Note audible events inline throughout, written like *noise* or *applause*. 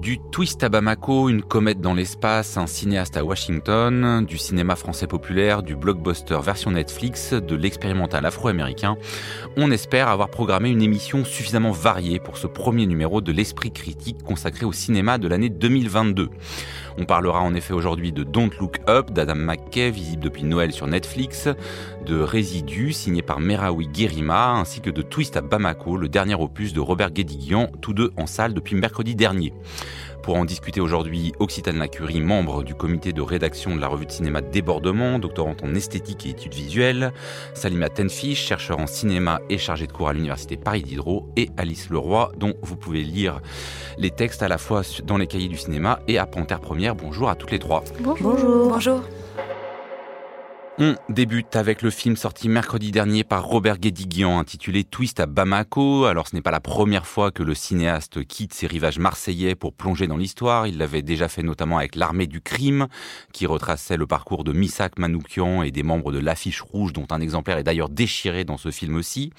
Du twist à Bamako, une comète dans l'espace, un cinéaste à Washington, du cinéma français populaire, du blockbuster version Netflix, de l'expérimental afro-américain, on espère avoir programmé une émission suffisamment variée pour ce premier numéro de l'esprit critique consacré au cinéma de l'année 2022. On parlera en effet aujourd'hui de Don't Look Up d'Adam McKay, visible depuis Noël sur Netflix, de Résidus, signé par Merawi Guérima, ainsi que de Twist à Bamako, le dernier opus de Robert Guédiguian, tous deux en salle depuis mercredi dernier. Pour en discuter aujourd'hui, Occitane Lacurie, membre du comité de rédaction de la revue de cinéma Débordement, doctorante en esthétique et études visuelles, Salima Tenfish, chercheur en cinéma et chargée de cours à l'université Paris Diderot, et Alice Leroy, dont vous pouvez lire les textes à la fois dans les cahiers du cinéma et à Panthère Première. Bonjour à toutes les trois. Bonjour. Bonjour. On débute avec le film sorti mercredi dernier par Robert Guédiguian intitulé Twist à Bamako. Alors ce n'est pas la première fois que le cinéaste quitte ses rivages marseillais pour plonger dans l'histoire. Il l'avait déjà fait notamment avec L'armée du crime qui retraçait le parcours de Missak Manoukian et des membres de l'affiche rouge dont un exemplaire est d'ailleurs déchiré dans ce film aussi.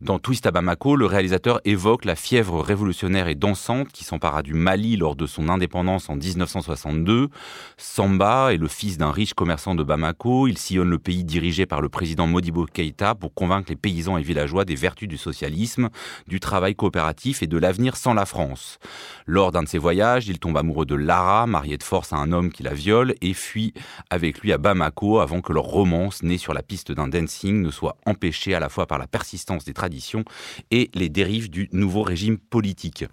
Dans Twist à Bamako, le réalisateur évoque la fièvre révolutionnaire et dansante qui s'empara du Mali lors de son indépendance en 1962. Samba est le fils d'un riche commerçant de Bamako. Il le pays dirigé par le président Modibo Keïta pour convaincre les paysans et villageois des vertus du socialisme, du travail coopératif et de l'avenir sans la France. Lors d'un de ses voyages, il tombe amoureux de Lara, mariée de force à un homme qui la viole, et fuit avec lui à Bamako avant que leur romance, née sur la piste d'un dancing, ne soit empêchée à la fois par la persistance des traditions et les dérives du nouveau régime politique.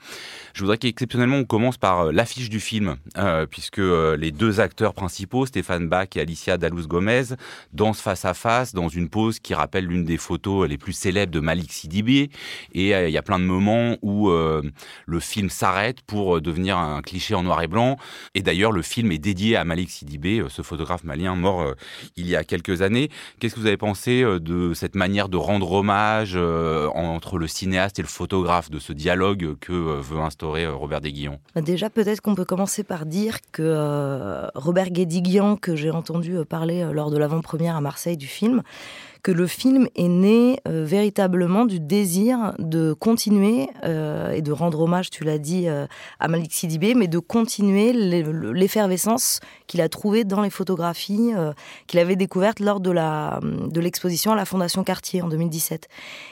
Je voudrais qu'exceptionnellement on commence par euh, l'affiche du film, euh, puisque euh, les deux acteurs principaux, Stéphane Bach et Alicia Dalous Gomez, dansent face à face dans une pose qui rappelle l'une des photos les plus célèbres de Malik Sidibé. Et euh, il y a plein de moments où euh, le film s'arrête pour euh, devenir un cliché en noir et blanc. Et d'ailleurs, le film est dédié à Malik Sidibé, ce photographe malien mort il y a quelques années. Qu'est-ce que vous avez pensé de cette manière de rendre hommage entre le cinéaste et le photographe, de ce dialogue que veut instaurer Robert Guédiguian bah, Déjà, peut-être qu'on peut commencer par dire que Robert Guédiguian, que j'ai entendu parler lors de l'avant-première à Marseille du film, que le film est né euh, véritablement du désir de continuer euh, et de rendre hommage, tu l'as dit, euh, à Malik Sidibé, mais de continuer l'effervescence qu'il a trouvée dans les photographies qu'il avait découvertes lors de la de l'exposition à la Fondation Cartier en 2017.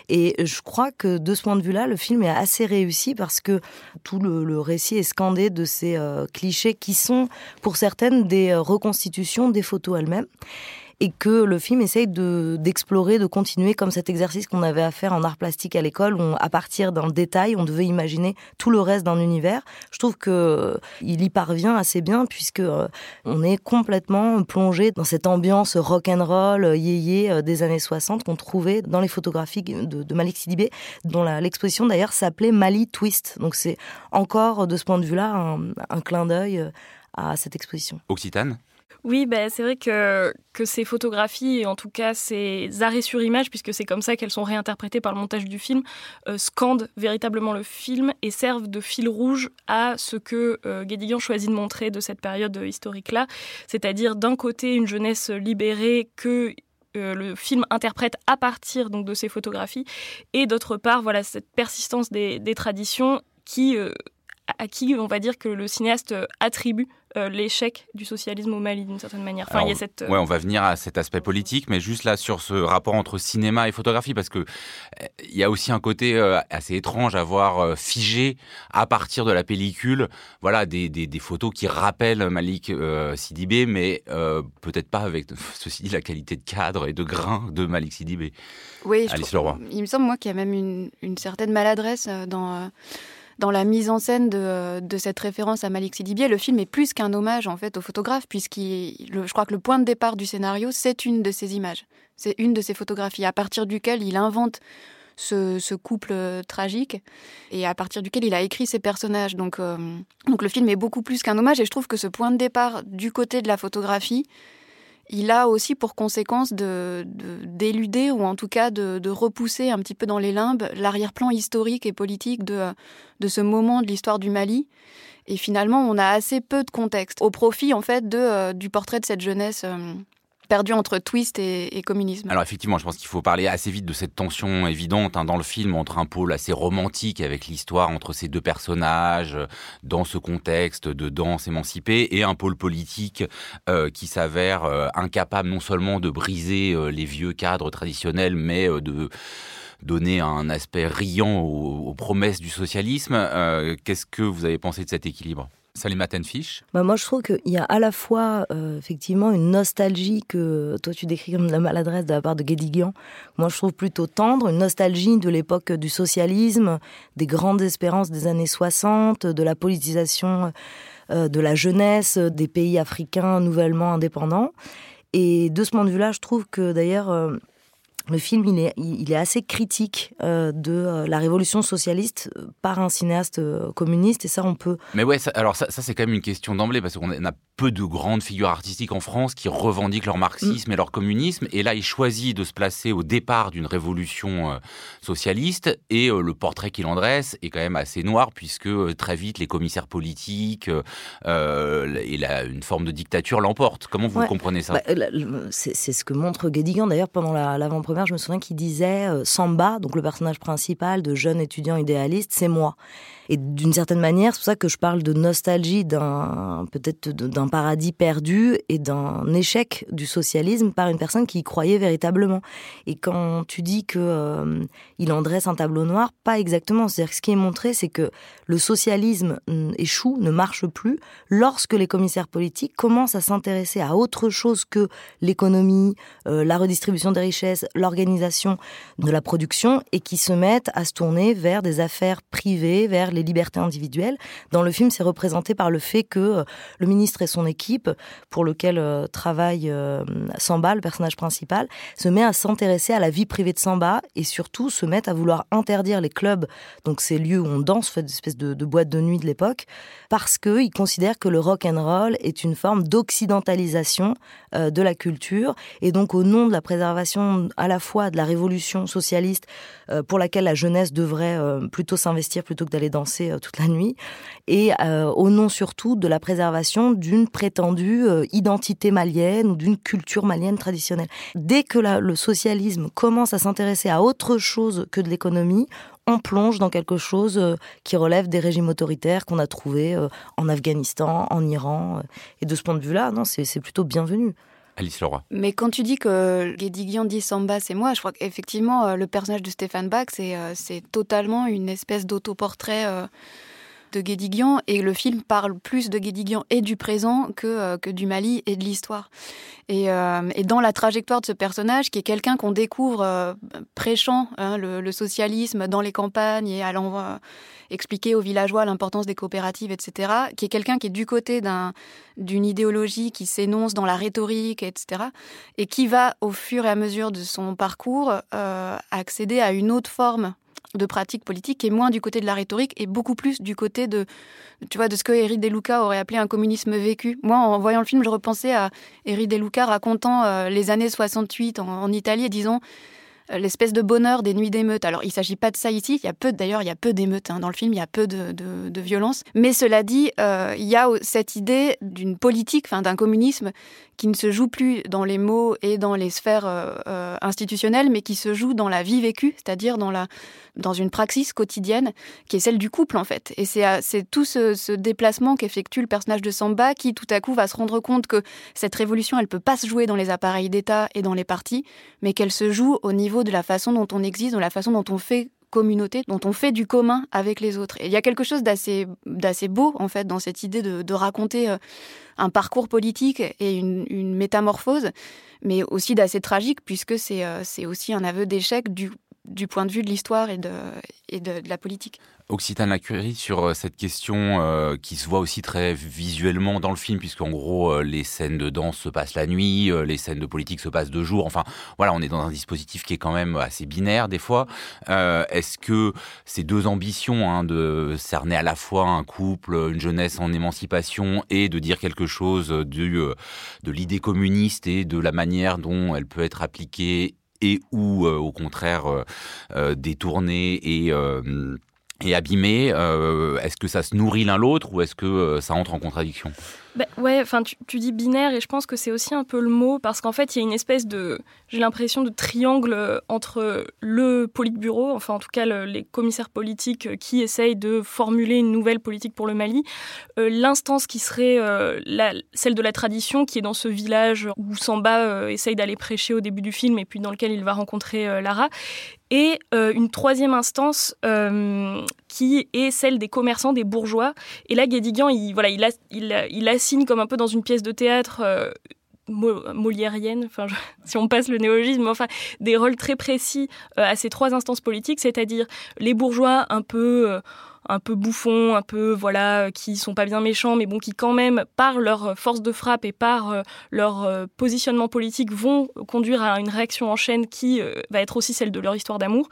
Et je crois que de ce point de vue-là, le film est assez réussi parce que tout le récit est scandé de ces clichés qui sont, pour certaines, des reconstitutions des photos elles-mêmes et que le film essaye de d'explorer, de continuer comme cet exercice qu'on avait à faire en art plastique à l'école, où à partir d'un détail, on devait imaginer tout le reste d'un univers. Je trouve que euh, y parvient assez bien puisque euh, on est complètement plongé dans cette ambiance rock and roll, euh, des années 60 qu'on trouvait dans les photographies de, de Malik Sidibé, dont l'exposition d'ailleurs s'appelait Mali Twist. Donc c'est encore de ce point de vue-là un, un clin d'œil à cette exposition. Occitane? Oui, ben, c'est vrai que, ces photographies, en tout cas ces arrêts sur image, puisque c'est comme ça qu'elles sont réinterprétées par le montage du film, euh, scandent véritablement le film et servent de fil rouge à ce que euh, Guédiguian choisit de montrer de cette période historique-là, c'est-à-dire d'un côté une jeunesse libérée que euh, le film interprète à partir de ces photographies, et d'autre part, voilà cette persistance des, des traditions qui à qui on va dire que le cinéaste attribue euh, l'échec du socialisme au Mali d'une certaine manière. Enfin, il y a cette, euh, Ouais, on va venir à cet aspect politique, mais juste là sur ce rapport entre cinéma et photographie, parce que euh, il y a aussi un côté assez étrange à voir figé à partir de la pellicule, voilà, des, des, des photos qui rappellent Malik Sidibé, mais peut-être pas avec *laughs* ceci dit la qualité de cadre et de grain de Malik Sidibé. Oui, Alice Leroy. Il me semble moi qu'il y a même une, une certaine maladresse dans dans la mise en scène de, cette référence à Malik Sidibier, le film est plus qu'un hommage en fait au photographe, puisqu'il, je crois que le point de départ du scénario, c'est une de ces images, c'est une de ces photographies, à partir duquel il invente ce, couple tragique et à partir duquel il a écrit ses personnages. Euh, donc le film est beaucoup plus qu'un hommage et je trouve que ce point de départ du côté de la photographie, il a aussi pour conséquence de, d'éluder ou en tout cas de, repousser un petit peu dans les limbes l'arrière-plan historique et politique de, de ce moment de l'histoire du Mali. Et finalement, on a assez peu de contexte au profit en fait de, euh, du portrait de cette jeunesse euh, perdu entre twist et, communisme. Alors effectivement, je pense qu'il faut parler assez vite de cette tension évidente hein, dans le film entre un pôle assez romantique avec l'histoire entre ces deux personnages dans ce contexte de danse émancipée et un pôle politique euh, qui s'avère euh, incapable non seulement de briser euh, les vieux cadres traditionnels, mais de donner un aspect riant aux promesses du socialisme. Qu'est-ce que vous avez pensé de cet équilibre? Salima Tenfish bah Moi, je trouve qu'il y a à la fois, euh, effectivement, une nostalgie que toi, tu décris comme de la maladresse de la part de Guédiguian. Moi, je trouve plutôt tendre, une nostalgie de l'époque du socialisme, des grandes espérances des années 60, de la politisation euh, de la jeunesse des pays africains nouvellement indépendants. Et de ce point de vue-là, je trouve que d'ailleurs, euh, le film, il est, il est assez critique euh, de euh, la révolution socialiste euh, par un cinéaste communiste, et ça, on peut. Mais ouais, alors ça, ça c'est quand même une question d'emblée, parce qu'on a peu de grandes figures artistiques en France qui revendiquent leur marxisme et leur communisme, et là, il choisit de se placer au départ d'une révolution socialiste, et le portrait qu'il en dresse est quand même assez noir, puisque très vite, les commissaires politiques et la, une forme de dictature l'emportent. Comment vous comprenez ça? Bah, C'est ce que montre Guédigan, d'ailleurs, pendant l'avant-première je me souviens qu'il disait euh, Samba, donc le personnage principal de jeune étudiant idéaliste, c'est moi. Et d'une certaine manière, c'est pour ça que je parle de nostalgie d'un peut-être d'un paradis perdu et d'un échec du socialisme par une personne qui y croyait véritablement. Et quand tu dis que euh, il en dresse un tableau noir, pas exactement. C'est-à-dire que ce qui est montré, c'est que le socialisme mm, échoue, ne marche plus lorsque les commissaires politiques commencent à s'intéresser à autre chose que l'économie, euh, la redistribution des richesses, l'organisation de la production et qui se mettent à se tourner vers des affaires privées, vers les libertés individuelles. Dans le film, c'est représenté par le fait que euh, le ministre et son équipe, pour lequel euh, travaille euh, Samba, le personnage principal, se met à s'intéresser à la vie privée de Samba et surtout se mettent à vouloir interdire les clubs, donc ces lieux où on danse, fait des espèces de, de boîtes de nuit de l'époque, parce qu'ils considèrent que le rock and roll est une forme d'occidentalisation de la culture et donc au nom de la préservation à la fois de la révolution socialiste pour laquelle la jeunesse devrait plutôt s'investir plutôt que d'aller danser euh, toute la nuit, et euh, au nom surtout de la préservation d'une prétendue euh, identité malienne ou d'une culture malienne traditionnelle. Dès que le socialisme commence à s'intéresser à autre chose que de l'économie, on plonge dans quelque chose qui relève des régimes autoritaires qu'on a trouvés en Afghanistan, en Iran. Et de ce point de vue-là, non, c'est plutôt bienvenu. Alice Leroy. Mais quand tu dis que Guédiguian dit Samba, c'est moi, je crois qu'effectivement, euh, le personnage de Stéphane Bach, euh, c'est totalement une espèce d'autoportrait euh, de Guédiguian. Et le film parle plus de Guédiguian et du présent que, que du Mali et de l'histoire. Et, dans la trajectoire de ce personnage, qui est quelqu'un qu'on découvre prêchant hein, le, socialisme dans les campagnes et allant expliquer aux villageois l'importance des coopératives, etc., qui est quelqu'un qui est du côté d'une idéologie qui s'énonce dans la rhétorique, etc., et qui va, au fur et à mesure de son parcours, euh, accéder à une autre forme de pratique politique est moins du côté de la rhétorique et beaucoup plus du côté de, tu vois, de ce que Éric Deluca aurait appelé un communisme vécu. Moi, en voyant le film, je repensais à Éric Deluca racontant euh, les années 68 en, en Italie et disant l'espèce de bonheur des nuits d'émeutes. Alors, il ne s'agit pas de ça ici. Il y a peu, d'ailleurs, il y a peu d'émeutes hein. dans le film. Il y a peu de, de, violence. Mais cela dit, euh, il y a cette idée d'une politique, enfin, d'un communisme qui ne se joue plus dans les mots et dans les sphères euh, institutionnelles, mais qui se joue dans la vie vécue, c'est-à-dire dans la dans une praxis quotidienne qui est celle du couple en fait. Et c'est tout ce, ce déplacement qu'effectue le personnage de Samba qui tout à coup va se rendre compte que cette révolution, elle peut pas se jouer dans les appareils d'État et dans les partis, mais qu'elle se joue au niveau de la façon dont on existe, de la façon dont on fait communauté, dont on fait du commun avec les autres. Et il y a quelque chose d'assez, beau, en fait, dans cette idée de, raconter euh, un parcours politique et une, métamorphose, mais aussi d'assez tragique, puisque c'est, euh, c'est aussi un aveu d'échec du, du point de vue de l'histoire et de, et de, la politique. Occitane Lacurie, sur euh, cette question euh, qui se voit aussi très visuellement dans le film, puisqu'en gros, euh, les scènes de danse se passent la nuit, les scènes de politique se passent de jour. Enfin, voilà, on est dans un dispositif qui est quand même assez binaire des fois. Est-ce que ces deux ambitions, hein, de cerner à la fois un couple, une jeunesse en émancipation, et de dire quelque chose du, de l'idée communiste et de la manière dont elle peut être appliquée et ou euh, au contraire euh, euh, détourné et et abîmé, est-ce que ça se nourrit l'un l'autre ou est-ce que ça entre en contradiction? Bah, ouais, enfin, tu, dis binaire et je pense que c'est aussi un peu le mot parce qu'en fait, il y a une espèce de, j'ai l'impression, de triangle euh, entre le politburo, enfin, en tout cas, les commissaires politiques euh, qui essayent de formuler une nouvelle politique pour le Mali, euh, l'instance qui serait celle de la tradition, qui est dans ce village où Samba essaye d'aller prêcher au début du film et puis dans lequel il va rencontrer Lara, et une troisième instance qui est celle des commerçants, des bourgeois. Et là, Guédiguian, il, voilà, il, a, il, il assigne comme un peu dans une pièce de théâtre euh, moliérienne, *laughs* si on passe le néologisme, enfin, des rôles très précis euh, à ces trois instances politiques, c'est-à-dire les bourgeois un peu... Euh, un peu bouffons, un peu voilà, qui sont pas bien méchants, mais bon, qui quand même, par leur force de frappe et par leur positionnement politique, vont conduire à une réaction en chaîne qui va être aussi celle de leur histoire d'amour.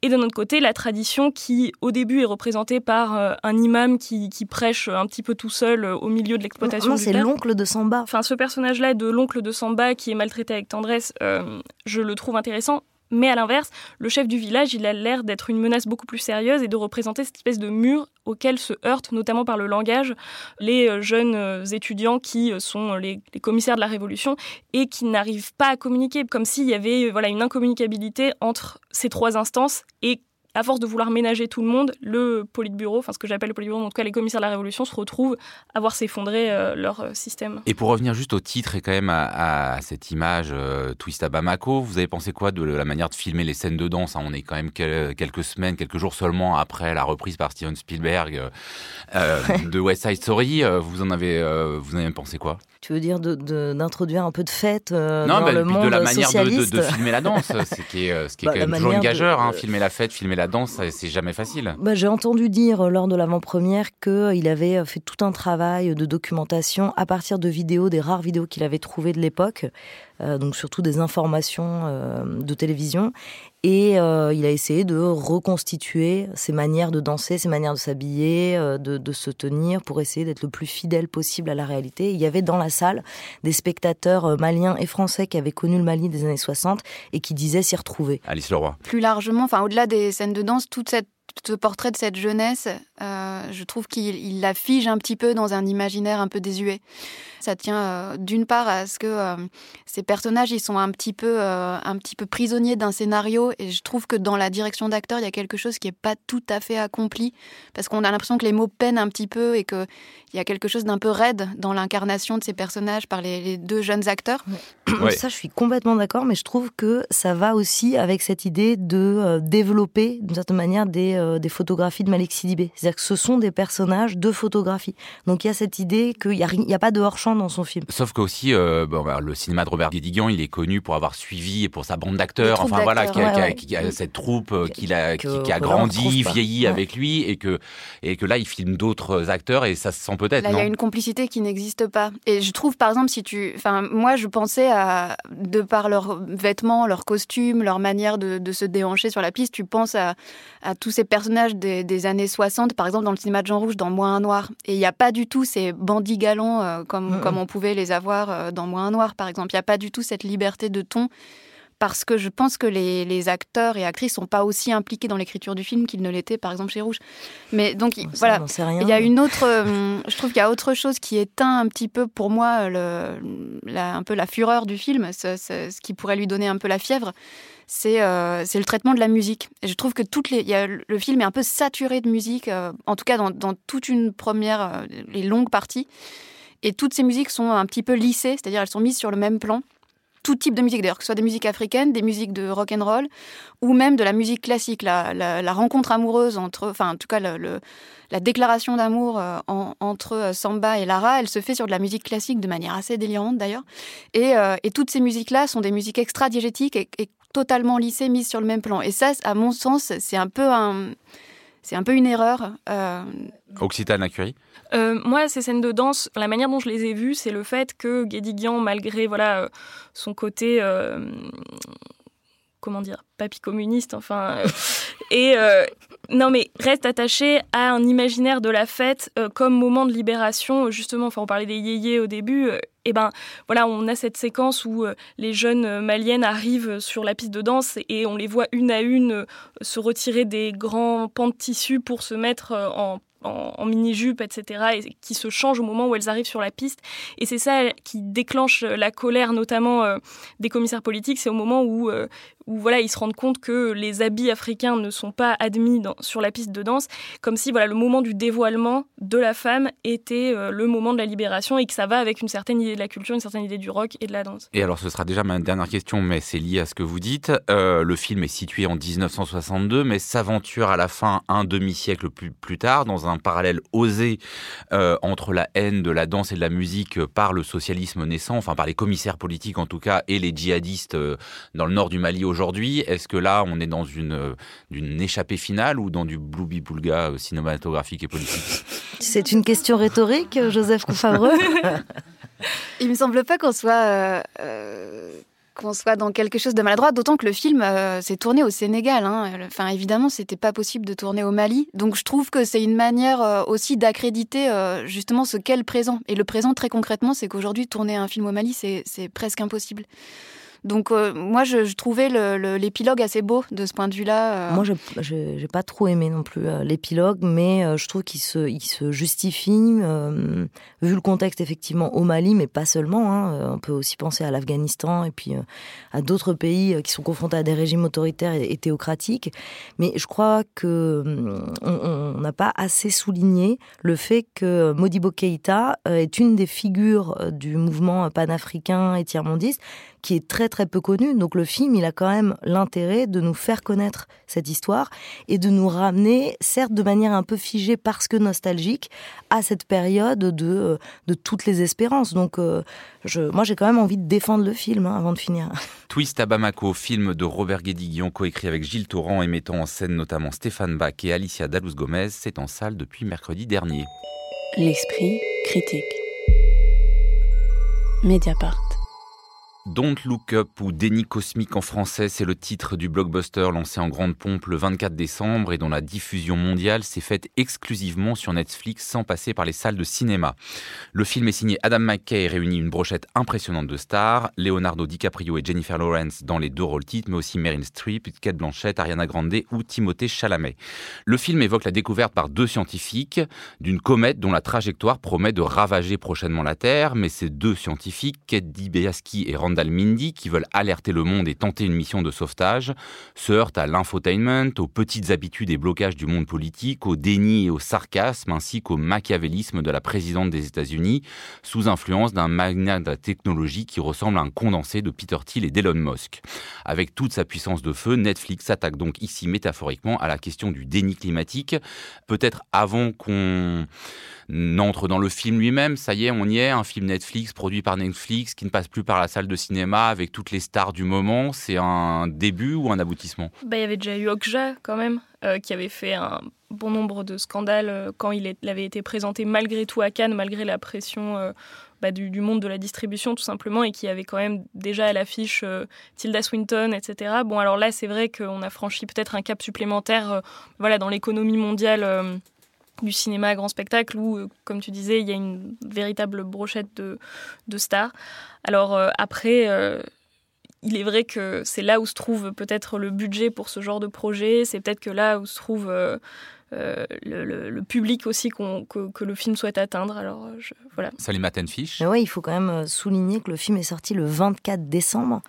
Et de notre côté, la tradition qui, au début, est représentée par euh, un imam qui, prêche un petit peu tout seul euh, au milieu de l'exploitation. c'est l'oncle de Samba. Enfin, ce personnage-là de l'oncle de Samba qui est maltraité avec tendresse, euh, je le trouve intéressant. Mais à l'inverse, le chef du village, il a l'air d'être une menace beaucoup plus sérieuse et de représenter cette espèce de mur auquel se heurtent, notamment par le langage, les euh, jeunes euh, étudiants qui euh, sont les, commissaires de la Révolution et qui n'arrivent pas à communiquer, comme s'il y avait voilà, une incommunicabilité entre ces trois instances et à force de vouloir ménager tout le monde, le Politburo, enfin ce que j'appelle le Politburo, en tout cas les commissaires de la Révolution, se retrouvent à voir s'effondrer euh, leur euh, système. Et pour revenir juste au titre et quand même à, cette image euh, Twist à Bamako, vous avez pensé quoi de la manière de filmer les scènes de danse hein? On est quand même quelques semaines, quelques jours seulement après la reprise par Steven Spielberg *laughs* de West Side Story. vous en avez, vous en avez pensé quoi? Tu veux dire d'introduire un peu de fête euh, dans bah, le monde de la manière de, de, filmer la danse, c'est qui est, ce qui est bah, quand même toujours une gageure. Hein, filmer la fête, filmer la danse, c'est jamais facile. Bah, J'ai entendu dire euh, lors de l'avant-première qu'il avait euh, fait tout un travail de documentation à partir de vidéos, des rares vidéos qu'il avait trouvées de l'époque, donc surtout des informations de télévision. Et euh, il a essayé de reconstituer ses manières de danser, ses manières de s'habiller, euh, de, se tenir, pour essayer d'être le plus fidèle possible à la réalité. Il y avait dans la salle des spectateurs euh, maliens et français qui avaient connu le Mali des années 60 et qui disaient s'y retrouver. Alice Leroy. Plus largement, enfin au-delà des scènes de danse, toute cette ce portrait de cette jeunesse, euh, je trouve qu'il la fige un petit peu dans un imaginaire un peu désuet. Ça tient euh, d'une part à ce que euh, ces personnages, ils sont un petit peu, un petit peu prisonniers d'un scénario, et je trouve que dans la direction d'acteur, il y a quelque chose qui n'est pas tout à fait accompli, parce qu'on a l'impression que les mots peinent un petit peu et qu'il y a quelque chose d'un peu raide dans l'incarnation de ces personnages par les, deux jeunes acteurs. Ça, je suis complètement d'accord, mais je trouve que ça va aussi avec cette idée de développer d'une certaine manière des euh, des photographies de Malik Sidibé. C'est-à-dire que ce sont des personnages de photographie. Donc il y a cette idée qu'il n'y a, a, pas de hors-champ dans son film. Sauf que aussi, euh, bon, bah, le cinéma de Robert Guédiguian, il est connu pour avoir suivi et pour sa bande d'acteurs. Enfin voilà, qui a, cette troupe euh, qui, a, qui, a grandi, vieilli avec lui et que, et que là, il filme d'autres acteurs et ça se sent peut-être. Là, il y a une complicité qui n'existe pas. Et je trouve, par exemple, si tu. Enfin, moi, je pensais à. De par leurs vêtements, leurs costumes, leur manière de, de se déhancher sur la piste, tu penses à, à tous ces personnages des, années 60, par exemple dans le cinéma de Jean Rouge, dans Moins un Noir. Et il n'y a pas du tout ces bandits galants euh, comme, comme on pouvait les avoir euh, dans Moins un Noir, par exemple. Il n'y a pas du tout cette liberté de ton parce que je pense que les, acteurs et actrices sont pas aussi impliqués dans l'écriture du film qu'ils ne l'étaient par exemple chez Rouge. Mais donc voilà, il y a une autre, *laughs* euh, je trouve qu'il y a autre chose qui éteint un petit peu pour moi le, un peu la fureur du film, ce qui pourrait lui donner un peu la fièvre euh, c'est le traitement de la musique. Et je trouve que toutes les, y a, le film est un peu saturé de musique, euh, en tout cas dans, dans toute une première, euh, les longues parties. Et toutes ces musiques sont un petit peu lissées, c'est-à-dire elles sont mises sur le même plan. Tout type de musique, d'ailleurs, que ce soit des musiques africaines, des musiques de rock and roll, ou même de la musique classique, la, la, rencontre amoureuse entre, enfin, en tout cas, le, la déclaration d'amour entre Samba et Lara, elle se fait sur de la musique classique de manière assez délirante d'ailleurs. Et, et toutes ces musiques-là sont des musiques extra-diégétiques et totalement lissées, mises sur le même plan. Et ça, à mon sens, c'est un peu un, c'est un peu une erreur. Euh... Occitane Curie euh, moi, ces scènes de danse, la manière dont je les ai vues, c'est le fait que Guédiguian, malgré voilà euh, son côté euh, comment dire, papy communiste, enfin, euh, *laughs* et euh, non mais reste attaché à un imaginaire de la fête euh, comme moment de libération, justement. Enfin, on parlait des yéyés au début. et ben voilà, on a cette séquence où les jeunes maliennes arrivent sur la piste de danse et on les voit une à une se retirer des grands pans de tissu pour se mettre en en, mini-jupe, etc., et qui se changent au moment où elles arrivent sur la piste. Et c'est ça qui déclenche la colère, notamment des commissaires politiques. C'est au moment où, où voilà, ils se rendent compte que les habits africains ne sont pas admis sur la piste de danse, comme si voilà, le moment du dévoilement de la femme était euh, le moment de la libération et que ça va avec une certaine idée de la culture, une certaine idée du rock et de la danse. Et alors ce sera déjà ma dernière question, mais c'est lié à ce que vous dites. Euh, le film est situé en 1962, mais s'aventure à la fin un demi-siècle plus, plus tard dans un parallèle osé euh, entre la haine de la danse et de la musique par le socialisme naissant, enfin par les commissaires politiques en tout cas, et les djihadistes dans le nord du Mali aujourd'hui aujourd'hui Est-ce que là, on est dans une, euh, une échappée finale ou dans du bloubi-boulga euh, cinématographique et politique? C'est une question rhétorique, euh, Joseph Confavreux *laughs* Il me semble pas qu'on soit qu'on soit dans quelque chose de maladroit, d'autant que le film s'est tourné au Sénégal. Hein. Enfin, évidemment, c'était pas possible de tourner au Mali. Donc, je trouve que c'est une manière aussi d'accréditer justement ce qu'est le présent. Et le présent, très concrètement, c'est qu'aujourd'hui, tourner un film au Mali, c'est presque impossible. Donc euh, moi, je, trouvais l'épilogue assez beau de ce point de vue-là. Euh. Moi, je n'ai pas trop aimé non plus euh, l'épilogue, mais je trouve qu'il se, justifie, vu le contexte effectivement au Mali, mais pas seulement. Hein, on peut aussi penser à l'Afghanistan et puis à d'autres pays qui sont confrontés à des régimes autoritaires et, théocratiques. Mais je crois que on n'a pas assez souligné le fait que Modibo Keïta est une des figures du mouvement panafricain et tiers-mondiste qui est très peu connu. Donc le film, il a quand même l'intérêt de nous faire connaître cette histoire et de nous ramener, certes de manière un peu figée parce que nostalgique, à cette période de, euh, de toutes les espérances. Donc euh, je, moi j'ai quand même envie de défendre le film hein, avant de finir. *laughs* Twist à Bamako, film de Robert Guédiguion, coécrit avec Gilles Torrent et mettant en scène notamment Stéphane Bach et Alicia Dalous-Gomez, c'est en salle depuis mercredi dernier. L'esprit critique. Mediapart. Don't Look Up ou Déni cosmique en français, c'est le titre du blockbuster lancé en grande pompe le 24 décembre et dont la diffusion mondiale s'est faite exclusivement sur Netflix sans passer par les salles de cinéma. Le film est signé Adam McKay et réunit une brochette impressionnante de stars, Leonardo DiCaprio et Jennifer Lawrence dans les deux rôles titres, mais aussi Meryl Streep, Kate Blanchett, Ariana Grande ou Timothée Chalamet. Le film évoque la découverte par deux scientifiques d'une comète dont la trajectoire promet de ravager prochainement la Terre, mais ces deux scientifiques, Kate DiBiase et Randall Mindy, qui veulent alerter le monde et tenter une mission de sauvetage, se heurtent à l'infotainment, aux petites habitudes et blocages du monde politique, au déni et au sarcasme, ainsi qu'au machiavélisme de la présidente des États-Unis, sous influence d'un magnat de la technologie qui ressemble à un condensé de Peter Thiel et d'Elon Musk. Avec toute sa puissance de feu, Netflix s'attaque donc ici métaphoriquement à la question du déni climatique, peut-être avant qu'on n'entre dans le film lui-même. Ça y est, on y est, un film Netflix produit par Netflix qui ne passe plus par la salle de cinéma avec toutes les stars du moment. C'est un début ou un aboutissement? Bah, Il y avait déjà eu Okja quand même, euh, qui avait fait un bon nombre de scandales euh, quand il, avait été présenté malgré tout à Cannes, malgré la pression. Euh, bah, du, monde de la distribution tout simplement et qui avait quand même déjà à l'affiche Tilda Swinton, etc. Bon alors là c'est vrai qu'on a franchi peut-être un cap supplémentaire voilà, dans l'économie mondiale du cinéma à grand spectacle où, euh, comme tu disais, il y a une véritable brochette de, de stars. Alors euh, après, euh, il est vrai que c'est là où se trouve peut-être le budget pour ce genre de projet, c'est peut-être que là où se trouve euh, le, public aussi que, le film souhaite atteindre. Alors je, voilà. Salima Tenfish. Oui, il faut quand même souligner que le film est sorti le 24 décembre.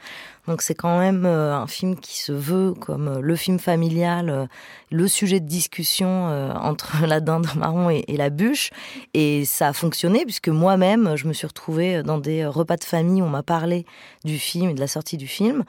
Donc c'est quand même un film qui se veut comme le film familial, le sujet de discussion entre *laughs* la dinde marron et, la bûche. Et ça a fonctionné puisque moi-même, je me suis retrouvée dans des repas de famille où on m'a parlé du film et de la sortie du film.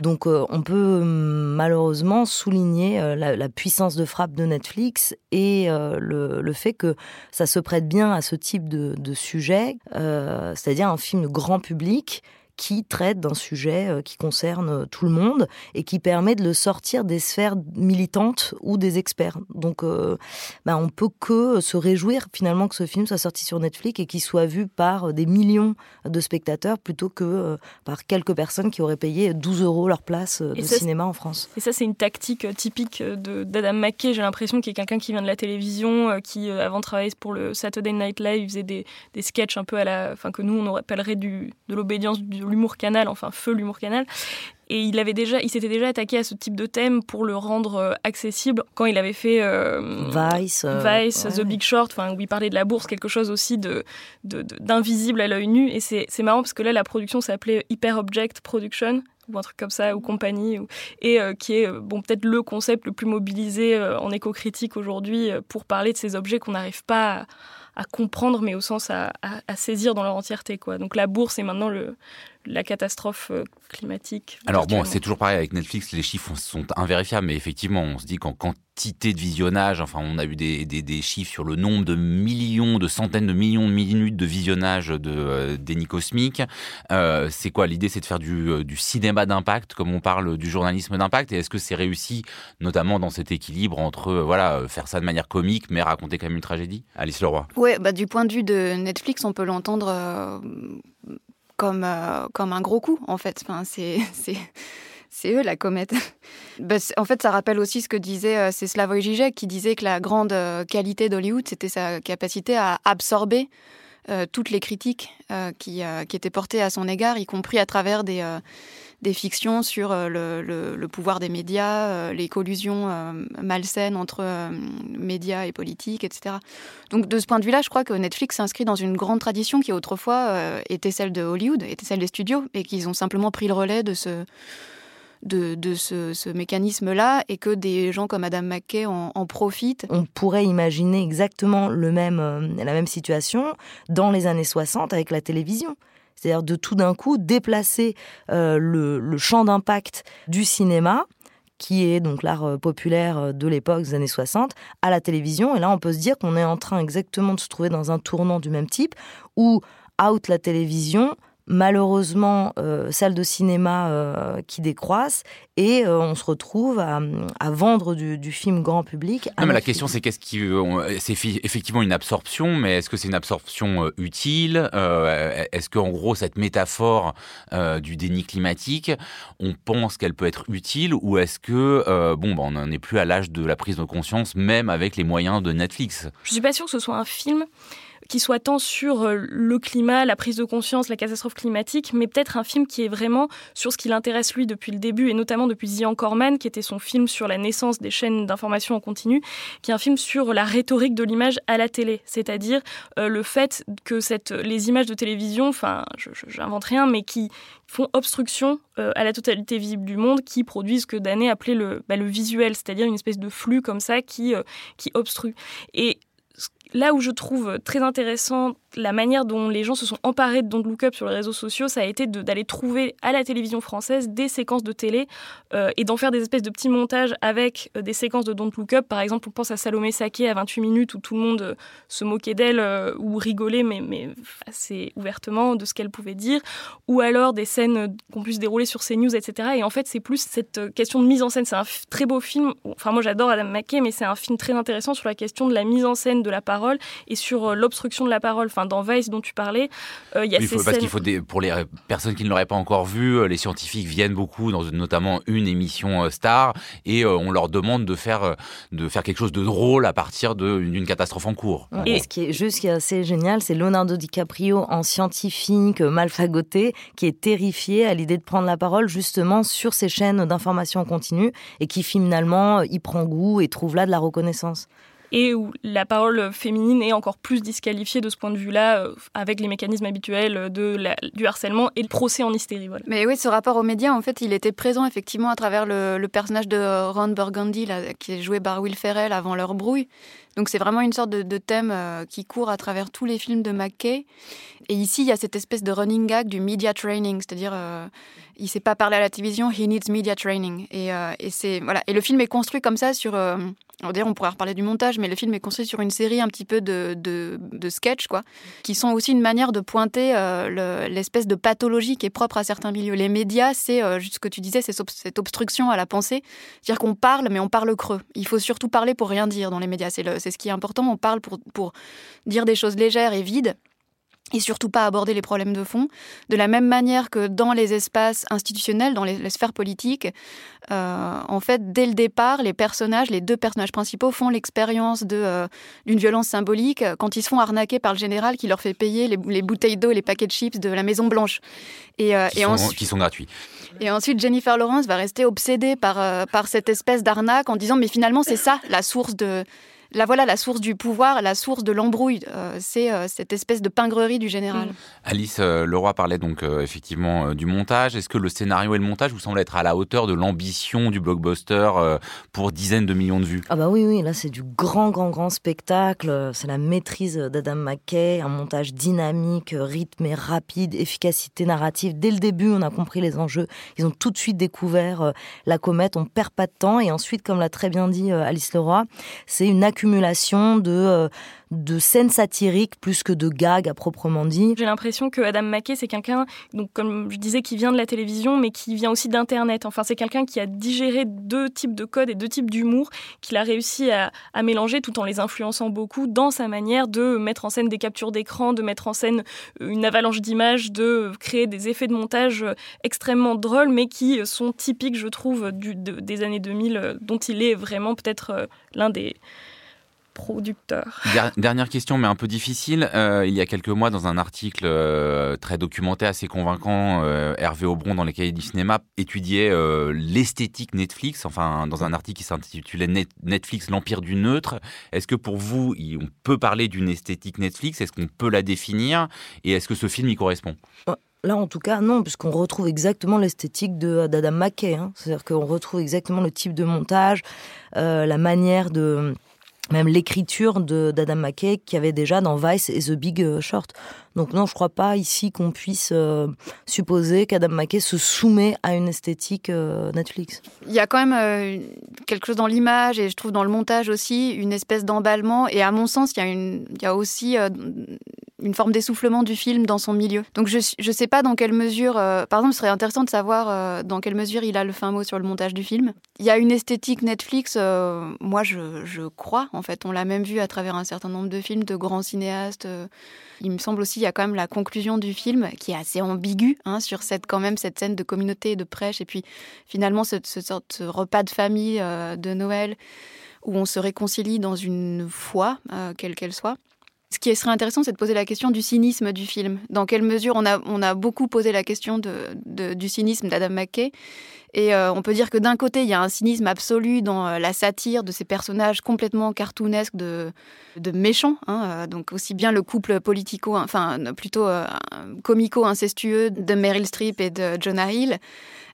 Donc on peut malheureusement souligner la puissance de frappe de Netflix et euh, le, fait que ça se prête bien à ce type de, sujet, euh, c'est-à-dire un film grand public qui traite d'un sujet euh, qui concerne tout le monde et qui permet de le sortir des sphères militantes ou des experts. Donc, euh, bah, on peut que se réjouir finalement que ce film soit sorti sur Netflix et qu'il soit vu par des millions de spectateurs plutôt que euh, par quelques personnes qui auraient payé 12 euros leur place de cinéma en France. Et ça, c'est une tactique typique d'Adam McKay. J'ai l'impression qu'il est quelqu'un qui vient de la télévision, qui avant travaillait pour le Saturday Night Live, faisait des, des sketchs un peu à la, enfin que nous on appellerait du, de l'obédience, de l'humour canal, enfin feu l'humour canal. Et il avait déjà, il s'était déjà attaqué à ce type de thème pour le rendre euh, accessible quand il avait fait euh, Vice, euh, Vice, The Big Short, enfin où il parlait de la bourse, quelque chose aussi de d'invisible à l'œil nu. Et c'est marrant parce que là la production s'appelait Hyper Object Production ou un truc comme ça, ou compagnie, et qui est bon peut-être le concept le plus mobilisé en éco-critique aujourd'hui pour parler de ces objets qu'on n'arrive pas à à comprendre, mais au sens à, saisir dans leur entièreté. Quoi. Donc la bourse est maintenant le, la catastrophe euh, climatique. Alors bon, c'est toujours pareil avec Netflix, les chiffres sont invérifiables, mais effectivement, on se dit qu'en quantité de visionnage, enfin, on a eu des, des, chiffres sur le nombre de millions, de centaines de millions de minutes de visionnage de euh, Cosmique. Euh, c'est quoi? L'idée C'est de faire du, du cinéma d'impact, comme on parle du journalisme d'impact. Et est-ce que c'est réussi, notamment dans cet équilibre entre voilà faire ça de manière comique, mais raconter quand même une tragédie? Alice Leroy. Ouais, bah, du point de vue de Netflix, on peut l'entendre comme, euh, comme un gros coup, en fait. *laughs* C'est, c'est, eux la comète. *laughs* Bah, en fait, ça rappelle aussi ce que disait euh, c'est Slavoj Žižek qui disait que la grande euh, qualité d'Hollywood, c'était sa capacité à absorber toutes les critiques qui, qui étaient portées à son égard, y compris à travers des des fictions sur euh, le, pouvoir des médias, euh, les collusions euh, malsaines entre médias et politiques, etc. Donc de ce point de vue-là, je crois que Netflix s'inscrit dans une grande tradition qui autrefois était celle de Hollywood, était celle des studios, et qu'ils ont simplement pris le relais de ce mécanisme-là et que des gens comme Adam McKay en, en, profitent. On pourrait imaginer exactement la même situation dans les années 60 avec la télévision. C'est-à-dire de tout d'un coup déplacer euh, le, champ d'impact du cinéma qui est donc l'art euh, populaire euh, de l'époque des années 60, à la télévision. Et là, on peut se dire qu'on est en train exactement de se trouver dans un tournant du même type, où out la télévision, malheureusement euh, salles de cinéma euh, qui décroissent et euh, on se retrouve à, vendre du, film grand public. non, mais la question c'est qu'est-ce qui c'est effectivement une absorption, mais est-ce que c'est une absorption utile Est-ce qu'en gros cette métaphore du déni climatique, on pense qu'elle peut être utile ou est-ce que bon, bah, on n'en est plus à l'âge de la prise de conscience, même avec les moyens de Netflix? Je suis pas sûre que ce soit un film qui soit tant sur euh, le climat, la prise de conscience, la catastrophe climatique, mais peut-être un film qui est vraiment sur ce qui l'intéresse lui depuis le début, et notamment depuis The Anchorman, qui était son film sur la naissance des chaînes d'information en continu, qui est un film sur la rhétorique de l'image à la télé, c'est-à-dire euh, le fait que les images de télévision, enfin, j'invente rien, mais qui font obstruction euh, à la totalité visible du monde, qui produisent ce que Danet appelait le, bah, le visuel, c'est-à-dire une espèce de flux comme ça qui, qui obstrue. Là où je trouve très intéressant la manière dont les gens se sont emparés de Don't Look Up sur les réseaux sociaux, ça a été d'aller trouver à la télévision française des séquences de télé euh, et d'en faire des espèces de petits montages avec euh, des séquences de Don't Look Up. Par exemple, on pense à Salomé Saké à 28 minutes où tout le monde euh, se moquait d'elle ou rigolait, mais, mais assez ouvertement de ce qu'elle pouvait dire. Ou alors des scènes qu'on puisse dérouler sur CNews, etc. Et en fait, c'est plus cette question de mise en scène. C'est un très beau film. Enfin, moi, j'adore Adam McKay, mais c'est un film très intéressant sur la question de la mise en scène de la parole et sur l'obstruction de la parole. Enfin, dans Vice dont tu parlais, euh, il y a ces parce qu'il faut pour les personnes qui ne l'auraient pas encore vu, euh, les scientifiques viennent beaucoup dans notamment une émission euh, star et on leur demande de faire de faire quelque chose de drôle à partir d'une catastrophe en cours. Et ce qui est juste qui est assez génial, c'est Leonardo DiCaprio en scientifique mal fagoté qui est terrifié à l'idée de prendre la parole justement sur ces chaînes d'information en continu et qui finalement y prend goût et trouve là de la reconnaissance et où la parole féminine est encore plus disqualifiée de ce point de vue-là, euh, avec les mécanismes habituels de du harcèlement et le procès en hystérie. Mais oui, ce rapport aux médias, en fait, il était présent effectivement à travers le, personnage de Ron Burgundy, qui est joué par Will Ferrell avant leur brouille. Donc c'est vraiment une sorte de, thème euh, qui court à travers tous les films de McKay. Et ici, il y a cette espèce de running gag du media training, c'est-à-dire euh, il sait pas parler à la télévision, he needs media training. Et, euh, et c'est voilà. Et le film est construit comme ça sur. Euh, D'ailleurs, on pourrait reparler du montage, mais le film est construit sur une série un petit peu de, de, de sketchs, quoi, qui sont aussi une manière de pointer euh, l'espèce de pathologie qui est propre à certains milieux. Les médias, c'est euh, juste ce que tu disais, c'est cette obstruction à la pensée, c'est-à-dire qu'on parle, mais on parle creux. Il faut surtout parler pour rien dire dans les médias. C'est ce qui est important. On parle pour, pour dire des choses légères et vides et surtout pas aborder les problèmes de fond. De la même manière que dans les espaces institutionnels, dans les, sphères politiques, euh, en fait, dès le départ, les personnages, les deux personnages principaux font l'expérience euh, d'une violence symbolique quand ils se font arnaquer par le général qui leur fait payer les, bouteilles d'eau et les paquets de chips de la Maison Blanche. Et, euh, qui, sont, ensuite, qui sont gratuits. Et ensuite, Jennifer Lawrence va rester obsédée par, par cette espèce d'arnaque en disant mais finalement c'est ça la source de la voilà la source du pouvoir, la source de l'embrouille. Euh, c'est euh, cette espèce de pingrerie du général. Mm. Alice euh, Leroy parlait donc effectivement du montage. Est-ce que le scénario et le montage vous semblent être à la hauteur de l'ambition du blockbuster pour dizaines de millions de vues? Ah bah oui, oui, là c'est du grand, grand, grand spectacle. C'est la maîtrise d'Adam McKay, un montage dynamique, rythmé, rapide, efficacité narrative. Dès le début, on a compris les enjeux. Ils ont tout de suite découvert la comète. On perd pas de temps. Et ensuite, comme l'a très bien dit Alice Leroy, c'est une accumulation accumulation de euh, de scènes satiriques plus que de gags à proprement dit. J'ai l'impression que Adam McKay, c'est quelqu'un, donc comme je disais, qui vient de la télévision, mais qui vient aussi d'Internet. Enfin, c'est quelqu'un qui a digéré deux types de codes et deux types d'humour, qu'il a réussi à, mélanger tout en les influençant beaucoup dans sa manière de mettre en scène des captures d'écran, de mettre en scène euh, une avalanche d'images, de créer des effets de montage euh, extrêmement drôles, mais qui sont typiques, je trouve, des années 2000, euh, dont il est vraiment peut-être l'un des producteur. Dernière question, mais un peu difficile. Euh, il y a quelques mois, dans un article euh, très documenté, assez convaincant, euh, Hervé Aubron, dans les cahiers du cinéma, étudiait l'esthétique Netflix, enfin, dans un article qui s'intitulait Netflix, l'empire du neutre. Est-ce que pour vous, on peut parler d'une esthétique Netflix? Est-ce qu'on peut la définir? Et est-ce que ce film y correspond? Là, en tout cas, non, puisqu'on retrouve exactement l'esthétique d'Adam McKay. Hein. C'est-à-dire qu'on retrouve exactement le type de montage, la manière de même l'écriture d'Adam McKay qui avait déjà dans Vice et The Big Short. Donc non, je crois pas ici qu'on puisse euh, supposer qu'Adam McKay se soumet à une esthétique euh, Netflix. Il y a quand même euh, quelque chose dans l'image et je trouve dans le montage aussi une espèce d'emballement et à mon sens il y a, aussi une forme d'essoufflement du film dans son milieu. Donc je ne sais pas dans quelle mesure, par exemple ce serait intéressant de savoir dans quelle mesure il a le fin mot sur le montage du film. Il y a une esthétique Netflix, moi je, crois en fait, on l'a même vu à travers un certain nombre de films de grands cinéastes. Il me semble aussi, y a quand même la conclusion du film qui est assez ambiguë hein, sur cette, quand même, cette scène de communauté de prêche. Et puis finalement, ce, ce, ce repas de famille euh, de Noël où on se réconcilie dans une foi, euh, quelle qu'elle soit. Ce qui serait intéressant, c'est de poser la question du cynisme du film. Dans quelle mesure on a, on a beaucoup posé la question du cynisme d'Adam McKay. Et euh, on peut dire que d'un côté, il y a un cynisme absolu dans euh, la satire de ces personnages complètement cartoonesques de, de méchants. Hein, euh, donc aussi bien le couple politico, enfin plutôt comico-incestueux de Meryl Streep et de Jonah Hill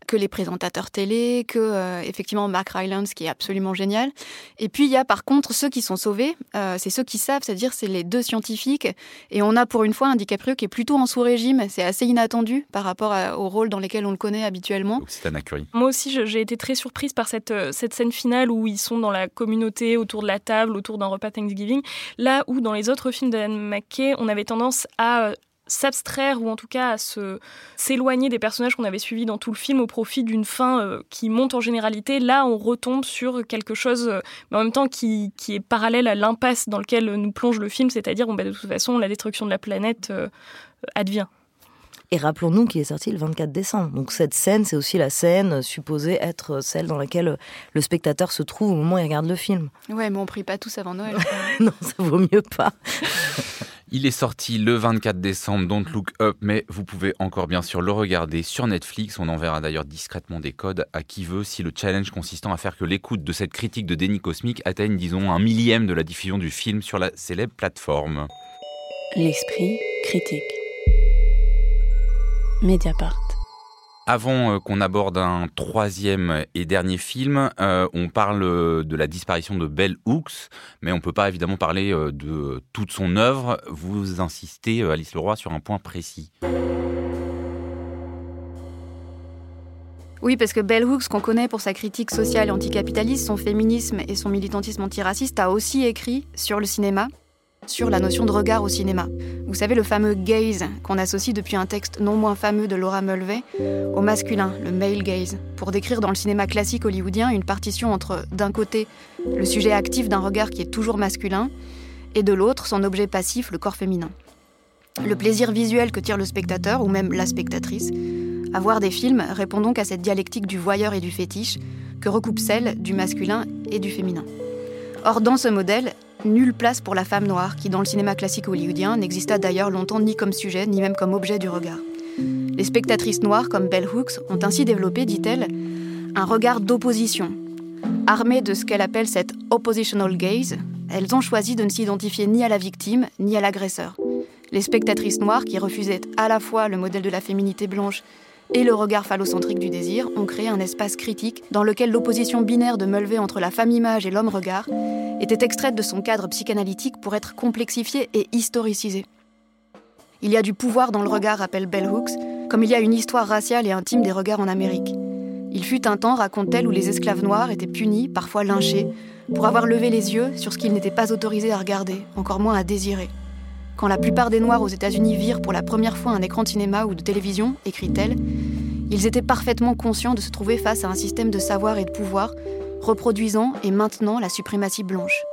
que les présentateurs télé, que euh, effectivement Mark Rylance qui est absolument génial. Et puis il y a par contre ceux qui sont sauvés, euh, c'est ceux qui savent, c'est-à-dire c'est les deux scientifiques. Et on a pour une fois un DiCaprio qui est plutôt en sous-régime. C'est assez inattendu par rapport au rôle dans lesquels on le connaît habituellement. C'est un Moi aussi, j'ai été très surprise par cette, euh, cette scène finale où ils sont dans la communauté, autour de la table, autour d'un repas Thanksgiving. Là où dans les autres films d'Anne McKay, on avait tendance à s'abstraire ou en tout cas à se s'éloigner des personnages qu'on avait suivis dans tout le film au profit d'une fin euh, qui monte en généralité. Là, on retombe sur quelque chose, euh, mais en même temps qui, qui est parallèle à l'impasse dans lequel nous plonge le film, c'est-à-dire bon, bah, de toute façon la destruction de la planète euh, advient. Et rappelons-nous qu'il est sorti le 24 décembre. Donc cette scène, c'est aussi la scène supposée être celle dans laquelle le spectateur se trouve au moment où il regarde le film. Ouais, mais on prie pas tous avant Noël. *laughs* non, ça vaut mieux pas. *laughs* Il est sorti le 24 décembre, Don't Look Up, mais vous pouvez encore bien sûr le regarder sur Netflix. On enverra d'ailleurs discrètement des codes à qui veut si le challenge consistant à faire que l'écoute de cette critique de déni cosmique atteigne, disons, un millième de la diffusion du film sur la célèbre plateforme. L'esprit critique. Mediapart. Avant euh, qu'on aborde un troisième et dernier film, euh, on parle de la disparition de Bell Hooks, mais on ne peut pas évidemment parler euh, de toute son œuvre. Vous insistez, Alice Leroy, sur un point précis. Oui, parce que Bell Hooks, qu'on connaît pour sa critique sociale et anticapitaliste, son féminisme et son militantisme antiraciste, a aussi écrit sur le cinéma, sur la notion de regard au cinéma. Vous savez, le fameux gaze qu'on associe depuis un texte non moins fameux de Laura Mulvey au masculin, le male gaze, pour décrire dans le cinéma classique hollywoodien une partition entre, d'un côté, le sujet actif d'un regard qui est toujours masculin, et de l'autre, son objet passif, le corps féminin. Le plaisir visuel que tire le spectateur, ou même la spectatrice, à voir des films répond donc à cette dialectique du voyeur et du fétiche que recoupe celle du masculin et du féminin. Or, dans ce modèle, nulle place pour la femme noire, qui dans le cinéma classique hollywoodien n'exista d'ailleurs longtemps ni comme sujet ni même comme objet du regard. Les spectatrices noires, comme Bell Hooks, ont ainsi développé, dit-elle, un regard d'opposition. Armées de ce qu'elle appelle cette oppositional gaze, elles ont choisi de ne s'identifier ni à la victime ni à l'agresseur. Les spectatrices noires, qui refusaient à la fois le modèle de la féminité blanche et le regard phallocentrique du désir, ont créé un espace critique dans lequel l'opposition binaire de Mulvey entre la femme image et l'homme regard était extraite de son cadre psychanalytique pour être complexifiée et historicisée. Il y a du pouvoir dans le regard, rappelle Bell Hooks, comme il y a une histoire raciale et intime des regards en Amérique. Il fut un temps, raconte-t-elle, où les esclaves noirs étaient punis, parfois lynchés, pour avoir levé les yeux sur ce qu'ils n'étaient pas autorisés à regarder, encore moins à désirer. Quand la plupart des Noirs aux États-Unis virent pour la première fois un écran de cinéma ou de télévision, écrit-elle, ils étaient parfaitement conscients de se trouver face à un système de savoir et de pouvoir reproduisant et maintenant la suprématie blanche.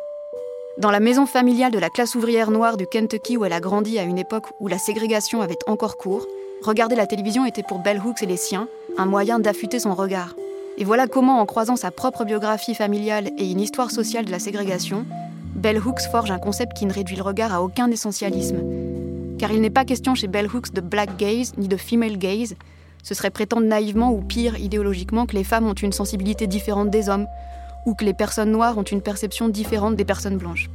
Dans la maison familiale de la classe ouvrière noire du Kentucky où elle a grandi à une époque où la ségrégation avait encore cours, regarder la télévision était pour Bell Hooks et les siens un moyen d'affûter son regard. Et voilà comment, en croisant sa propre biographie familiale et une histoire sociale de la ségrégation, Bell Hooks forge un concept qui ne réduit le regard à aucun essentialisme. Car il n'est pas question chez Bell Hooks de black gaze ni de female gaze. Ce serait prétendre naïvement ou pire idéologiquement que les femmes ont une sensibilité différente des hommes, ou que les personnes noires ont une perception différente des personnes blanches.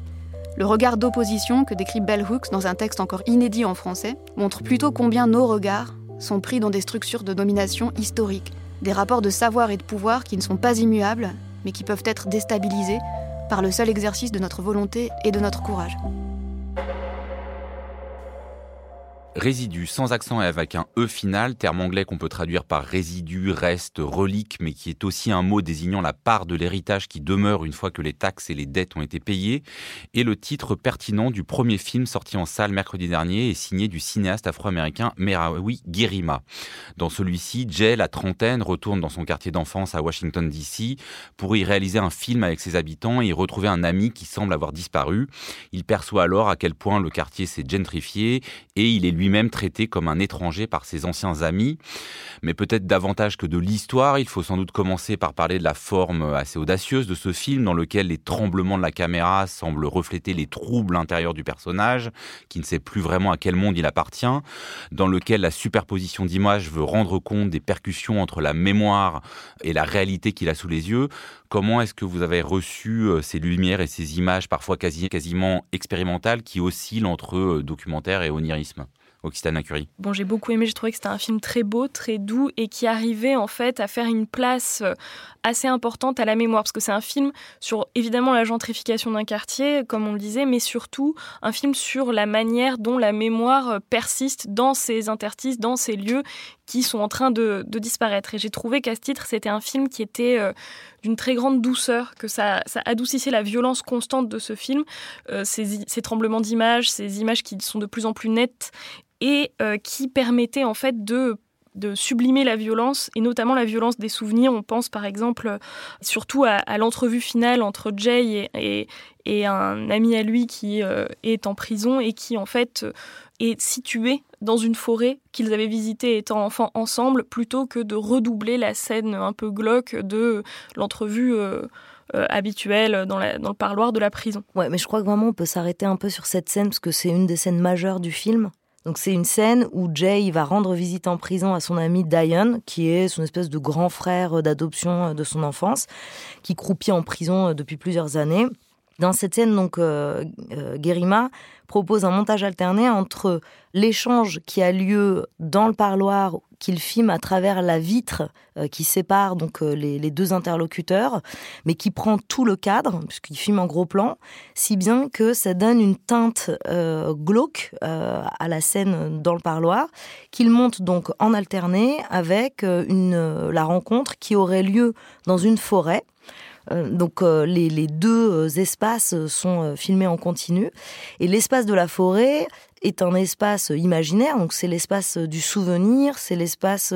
Le regard d'opposition que décrit Bell Hooks dans un texte encore inédit en français montre plutôt combien nos regards sont pris dans des structures de domination historiques, des rapports de savoir et de pouvoir qui ne sont pas immuables, mais qui peuvent être déstabilisés par le seul exercice de notre volonté et de notre courage. Résidu sans accent et avec un E final, terme anglais qu'on peut traduire par résidu, reste, relique, mais qui est aussi un mot désignant la part de l'héritage qui demeure une fois que les taxes et les dettes ont été payées, est le titre pertinent du premier film sorti en salle mercredi dernier et signé du cinéaste afro-américain Merawi Girima. Dans celui-ci, Jay, la trentaine, retourne dans son quartier d'enfance à Washington DC pour y réaliser un film avec ses habitants et y retrouver un ami qui semble avoir disparu. Il perçoit alors à quel point le quartier s'est gentrifié et il est lui lui-même traité comme un étranger par ses anciens amis. Mais peut-être davantage que de l'histoire, il faut sans doute commencer par parler de la forme assez audacieuse de ce film dans lequel les tremblements de la caméra semblent refléter les troubles intérieurs du personnage, qui ne sait plus vraiment à quel monde il appartient, dans lequel la superposition d'images veut rendre compte des percussions entre la mémoire et la réalité qu'il a sous les yeux. Comment est-ce que vous avez reçu euh, ces lumières et ces images parfois quasi, quasiment expérimentales qui oscillent entre euh, documentaire et onirisme? Occitane Curie Bon, j'ai beaucoup aimé, j'ai trouvé que c'était un film très beau, très doux et qui arrivait en fait à faire une place euh, assez importante à la mémoire. Parce que c'est un film sur évidemment la gentrification d'un quartier, comme on le disait, mais surtout un film sur la manière dont la mémoire euh, persiste dans ces interstices, dans ces lieux qui sont en train de, disparaître. Et j'ai trouvé qu'à ce titre, c'était un film qui était euh, d'une très grande douceur, que ça, adoucissait la violence constante de ce film, ces, ces tremblements d'images, ces images qui sont de plus en plus nettes et euh, qui permettait en fait de de sublimer la violence et notamment la violence des souvenirs. On pense par exemple euh, surtout à, l'entrevue finale entre Jay et, et, un ami à lui qui euh, est en prison et qui en fait est situé dans une forêt qu'ils avaient visitée étant enfants ensemble plutôt que de redoubler la scène un peu glauque de l'entrevue. habituelle dans, dans, le parloir de la prison. Ouais, mais je crois que vraiment on peut s'arrêter un peu sur cette scène parce que c'est une des scènes majeures du film. Donc c'est une scène où Jay va rendre visite en prison à son ami Diane, qui est son espèce de grand frère d'adoption de son enfance, qui croupit en prison depuis plusieurs années. Dans cette scène, donc, euh, euh, Guérima propose un montage alterné entre l'échange qui a lieu dans le parloir qu'il filme à travers la vitre euh, qui sépare donc les, deux interlocuteurs, mais qui prend tout le cadre puisqu'il filme en gros plan, si bien que ça donne une teinte glauque à la scène dans le parloir, qu'il monte donc en alterné avec la rencontre qui aurait lieu dans une forêt euh, donc euh, les, deux euh, espaces sont filmés en continu. Et l'espace de la forêt est un espace imaginaire, donc c'est l'espace du souvenir, c'est l'espace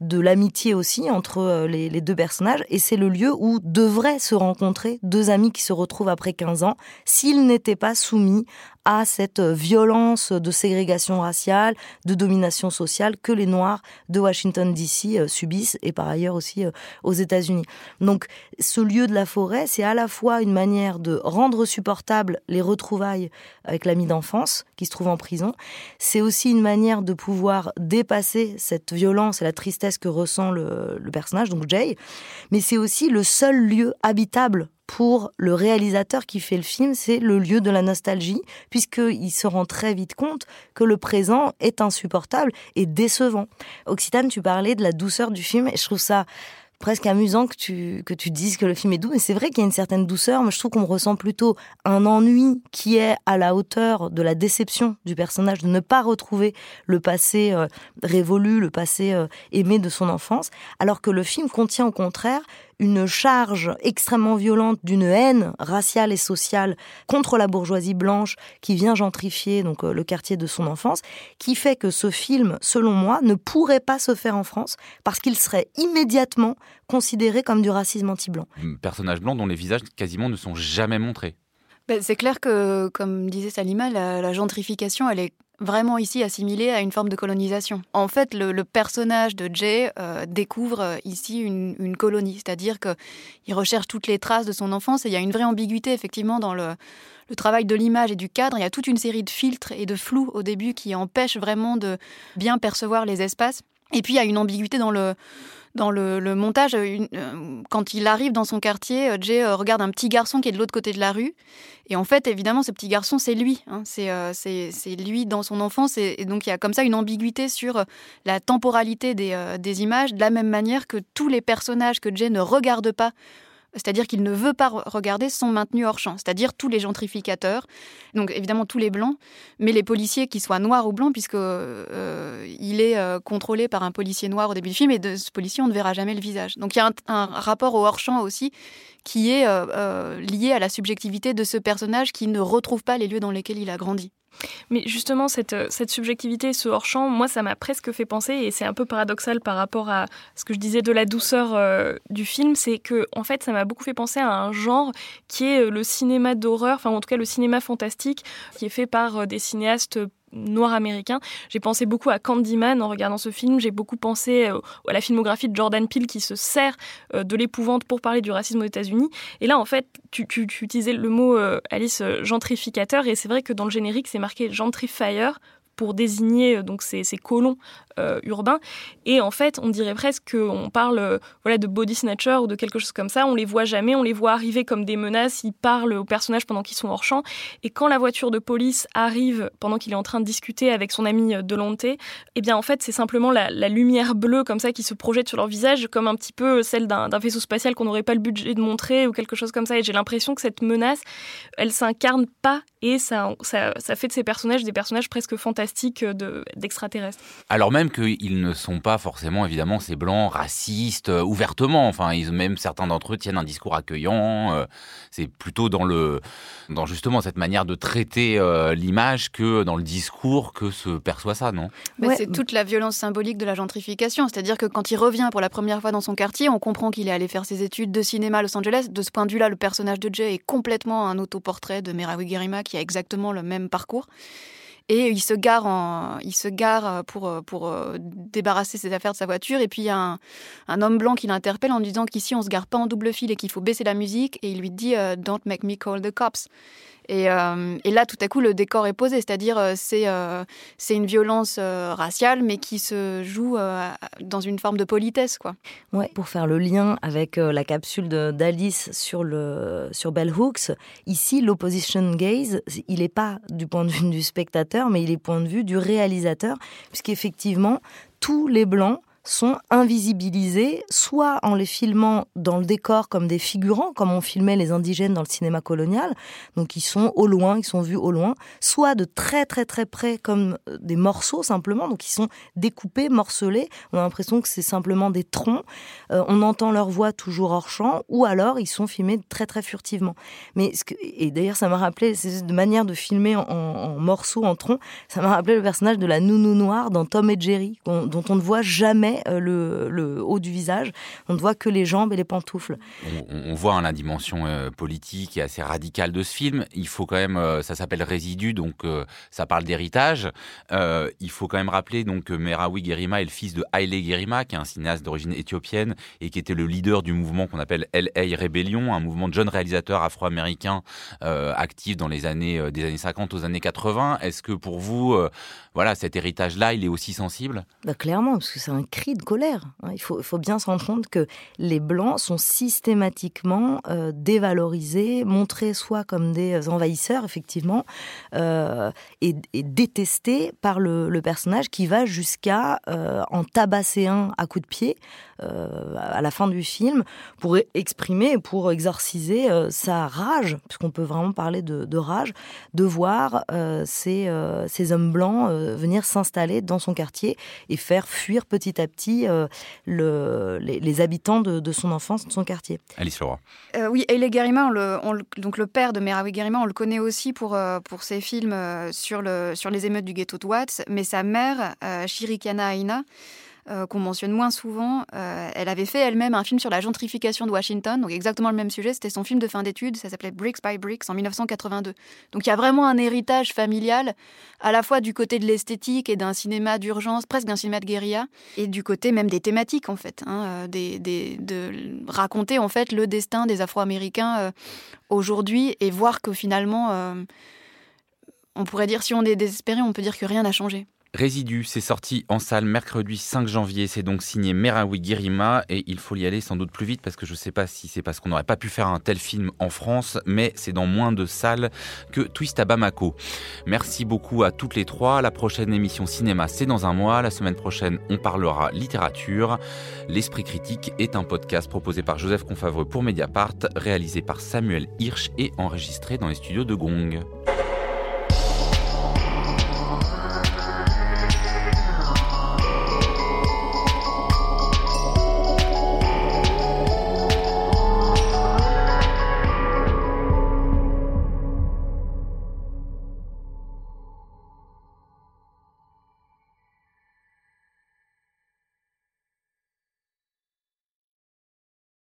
de l'amitié aussi entre les, les, deux personnages, et c'est le lieu où devraient se rencontrer deux amis qui se retrouvent après 15 ans s'ils n'étaient pas soumis à cette violence de ségrégation raciale, de domination sociale que les Noirs de Washington DC euh, subissent et par ailleurs aussi euh, aux États-Unis. Donc ce lieu de la forêt, c'est à la fois une manière de rendre supportable les retrouvailles avec l'ami d'enfance qui se trouve en c'est aussi une manière de pouvoir dépasser cette violence et la tristesse que ressent le, le personnage, donc Jay, mais c'est aussi le seul lieu habitable pour le réalisateur qui fait le film, c'est le lieu de la nostalgie, puisqu'il se rend très vite compte que le présent est insupportable et décevant. Occitane, tu parlais de la douceur du film, et je trouve ça presque amusant que tu, dises que le film est doux. Mais c'est vrai qu'il y a une certaine douceur, mais je trouve qu'on ressent plutôt un ennui qui est à la hauteur de la déception du personnage de ne pas retrouver le passé euh, révolu, le passé euh, aimé de son enfance, alors que le film contient au contraire une charge extrêmement violente d'une haine raciale et sociale contre la bourgeoisie blanche qui vient gentrifier donc euh, le quartier de son enfance, qui fait que ce film, selon moi, ne pourrait pas se faire en France parce qu'il serait immédiatement considéré comme du racisme anti-blanc. Personnage blanc dont les visages quasiment ne sont jamais montrés. Ben, c'est clair que, comme disait Salima, la, gentrification, elle est vraiment ici assimilée à une forme de colonisation. En fait, le, personnage de Jay euh, découvre euh, ici une, colonie, c'est-à-dire qu'il recherche toutes les traces de son enfance et il y a une vraie ambiguïté effectivement dans le, le travail de l'image et du cadre. Il y a toute une série de filtres et de flous au début qui empêchent vraiment de bien percevoir les espaces. Et puis il y a une ambiguïté dans le, dans le, montage, euh, quand il arrive dans son quartier, euh, Jay euh, regarde un petit garçon qui est de l'autre côté de la rue. Et en fait, évidemment, ce petit garçon, c'est lui. Hein. c'est lui dans son enfance. Et, donc, il y a comme ça une ambiguïté sur la temporalité des, des images, de la même manière que tous les personnages que Jay ne regarde pas c'est-à-dire qu'il ne veut pas regarder, sont maintenus hors champ, c'est-à-dire tous les gentrificateurs, donc évidemment tous les blancs, mais les policiers qui soient noirs ou blancs, puisque euh, il est euh, contrôlé par un policier noir au début du film, et de ce policier on ne verra jamais le visage. Donc il y a un, rapport au hors champ aussi qui est euh, lié à la subjectivité de ce personnage qui ne retrouve pas les lieux dans lesquels il a grandi. Mais justement, cette, euh, cette subjectivité, ce hors-champ, moi, ça m'a presque fait penser, et c'est un peu paradoxal par rapport à ce que je disais de la douceur euh, du film, c'est que, en fait, ça m'a beaucoup fait penser à un genre qui est euh, le cinéma d'horreur, enfin, en tout cas, le cinéma fantastique, qui est fait par des cinéastes noir américain. J'ai pensé beaucoup à Candyman en regardant ce film. J'ai beaucoup pensé euh, à la filmographie de Jordan Peele qui se sert euh, de l'épouvante pour parler du racisme aux États-Unis. Et là, en fait, tu, utilisais le mot, euh, Alice, gentrificateur. Et c'est vrai que dans le générique, c'est marqué gentrifier pour désigner donc ces, ces colons euh, urbain. Et en fait, on dirait presque qu'on parle euh, voilà, de body snatcher ou de quelque chose comme ça. On les voit jamais, on les voit arriver comme des menaces. Ils parlent aux personnages pendant qu'ils sont hors champ. Et quand la voiture de police arrive pendant qu'il est en train de discuter avec son ami euh, Delonte, eh bien en fait, c'est simplement la, lumière bleue comme ça qui se projette sur leur visage, comme un petit peu celle d'un vaisseau spatial qu'on n'aurait pas le budget de montrer ou quelque chose comme ça. Et j'ai l'impression que cette menace, elle s'incarne pas et ça, ça, ça, fait de ces personnages des personnages presque fantastiques d'extraterrestres. Alors même qu'ils ne sont pas forcément, évidemment, ces blancs racistes euh, ouvertement. Enfin, ils, même certains d'entre eux tiennent un discours accueillant. Euh, c'est plutôt dans le, dans justement cette manière de traiter euh, l'image que dans le discours que se perçoit ça, non? C'est toute la violence symbolique de la gentrification. C'est-à-dire que quand il revient pour la première fois dans son quartier, on comprend qu'il est allé faire ses études de cinéma à Los Angeles. De ce point de vue-là, le personnage de Jay est complètement un autoportrait de Merawi Gerima qui a exactement le même parcours. Et il se gare, il se gare pour, pour euh, débarrasser ses affaires de sa voiture. Et puis il y a un, un homme blanc qui l'interpelle en disant qu'ici on se gare pas en double fil et qu'il faut baisser la musique. Et il lui dit euh, Don't make me call the cops. Et, et, là, tout à coup, le décor est posé, c'est-à-dire c'est c'est une violence raciale, mais qui se joue dans une forme de politesse, quoi. Pour faire le lien avec la capsule d'Alice sur sur Bell Hooks, ici l'opposition gaze, il n'est pas du point de vue du spectateur, mais il est point de vue du réalisateur, puisqu'effectivement tous les blancs sont invisibilisés, soit en les filmant dans le décor comme des figurants, comme on filmait les indigènes dans le cinéma colonial, donc ils sont au loin, ils sont vus au loin, soit de très très très près comme euh, des morceaux simplement, donc ils sont découpés, morcelés, on a l'impression que c'est simplement des troncs, euh, on entend leur voix toujours hors champ, ou alors ils sont filmés très très furtivement. Mais et d'ailleurs ça m'a rappelé, c'est de manière de filmer en, morceaux, en troncs, ça m'a rappelé le personnage de la nounou noire dans Tom et Jerry, dont on ne voit jamais euh, le, haut du visage. On ne voit que les jambes et les pantoufles. On, voit hein, la dimension euh, politique et assez radicale de ce film. Il faut quand même, euh, ça s'appelle Résidu, donc ça parle d'héritage. il faut quand même rappeler donc que Merawi Gerima est le fils de Haile Gerima, qui est un cinéaste d'origine éthiopienne et qui était le leader du mouvement qu'on appelle LA Rebellion, un mouvement de jeunes réalisateurs afro-américains actifs dans les années des années 50 aux années 80. Est-ce que pour vous, voilà, cet héritage-là, il est aussi sensible? Bah, Clairement, parce que c'est un de colère. Hein. Il faut, faut, bien se rendre compte que les Blancs sont systématiquement euh, dévalorisés, montrés soit comme des envahisseurs, effectivement, euh, et, détestés par le, personnage qui va jusqu'à euh, en tabasser un à coups de pied à la fin du film pour exprimer, pour exorciser sa rage, puisqu'on peut vraiment parler de, rage, de voir ces, ces hommes blancs venir s'installer dans son quartier et faire fuir petit à petit euh, le, les, habitants de, son enfance, de son quartier. Alice Leroy. Euh, oui, Eile Garima, donc le père de Merawi Garima, on le connaît aussi pour, euh, pour ses films sur, le, sur les émeutes du ghetto de Watts, mais sa mère, Shirikana Aina, euh, qu'on mentionne moins souvent. Euh, elle avait fait elle-même un film sur la gentrification de Washington, donc exactement le même sujet. C'était son film de fin d'études, ça s'appelait Bricks by Bricks en 1982. Donc il y a vraiment un héritage familial, à la fois du côté de l'esthétique et d'un cinéma d'urgence, presque d'un cinéma de guérilla, et du côté même des thématiques en fait, hein, euh, de raconter en fait le destin des Afro-Américains aujourd'hui et voir que finalement, on pourrait dire si on est désespéré, on peut dire que rien n'a changé. Résidu, c'est sorti en salle mercredi 5 janvier. C'est donc signé Merawi Girima et il faut y aller sans doute plus vite parce que je ne sais pas si c'est parce qu'on n'aurait pas pu faire un tel film en France, mais c'est dans moins de salles que Twist à Bamako. Merci beaucoup à toutes les trois. La prochaine émission cinéma, c'est dans un mois. La semaine prochaine, on parlera littérature. L'Esprit critique est un podcast proposé par Joseph Confavreux pour Mediapart, réalisé par Samuel Hirsch et enregistré dans les studios de Gong.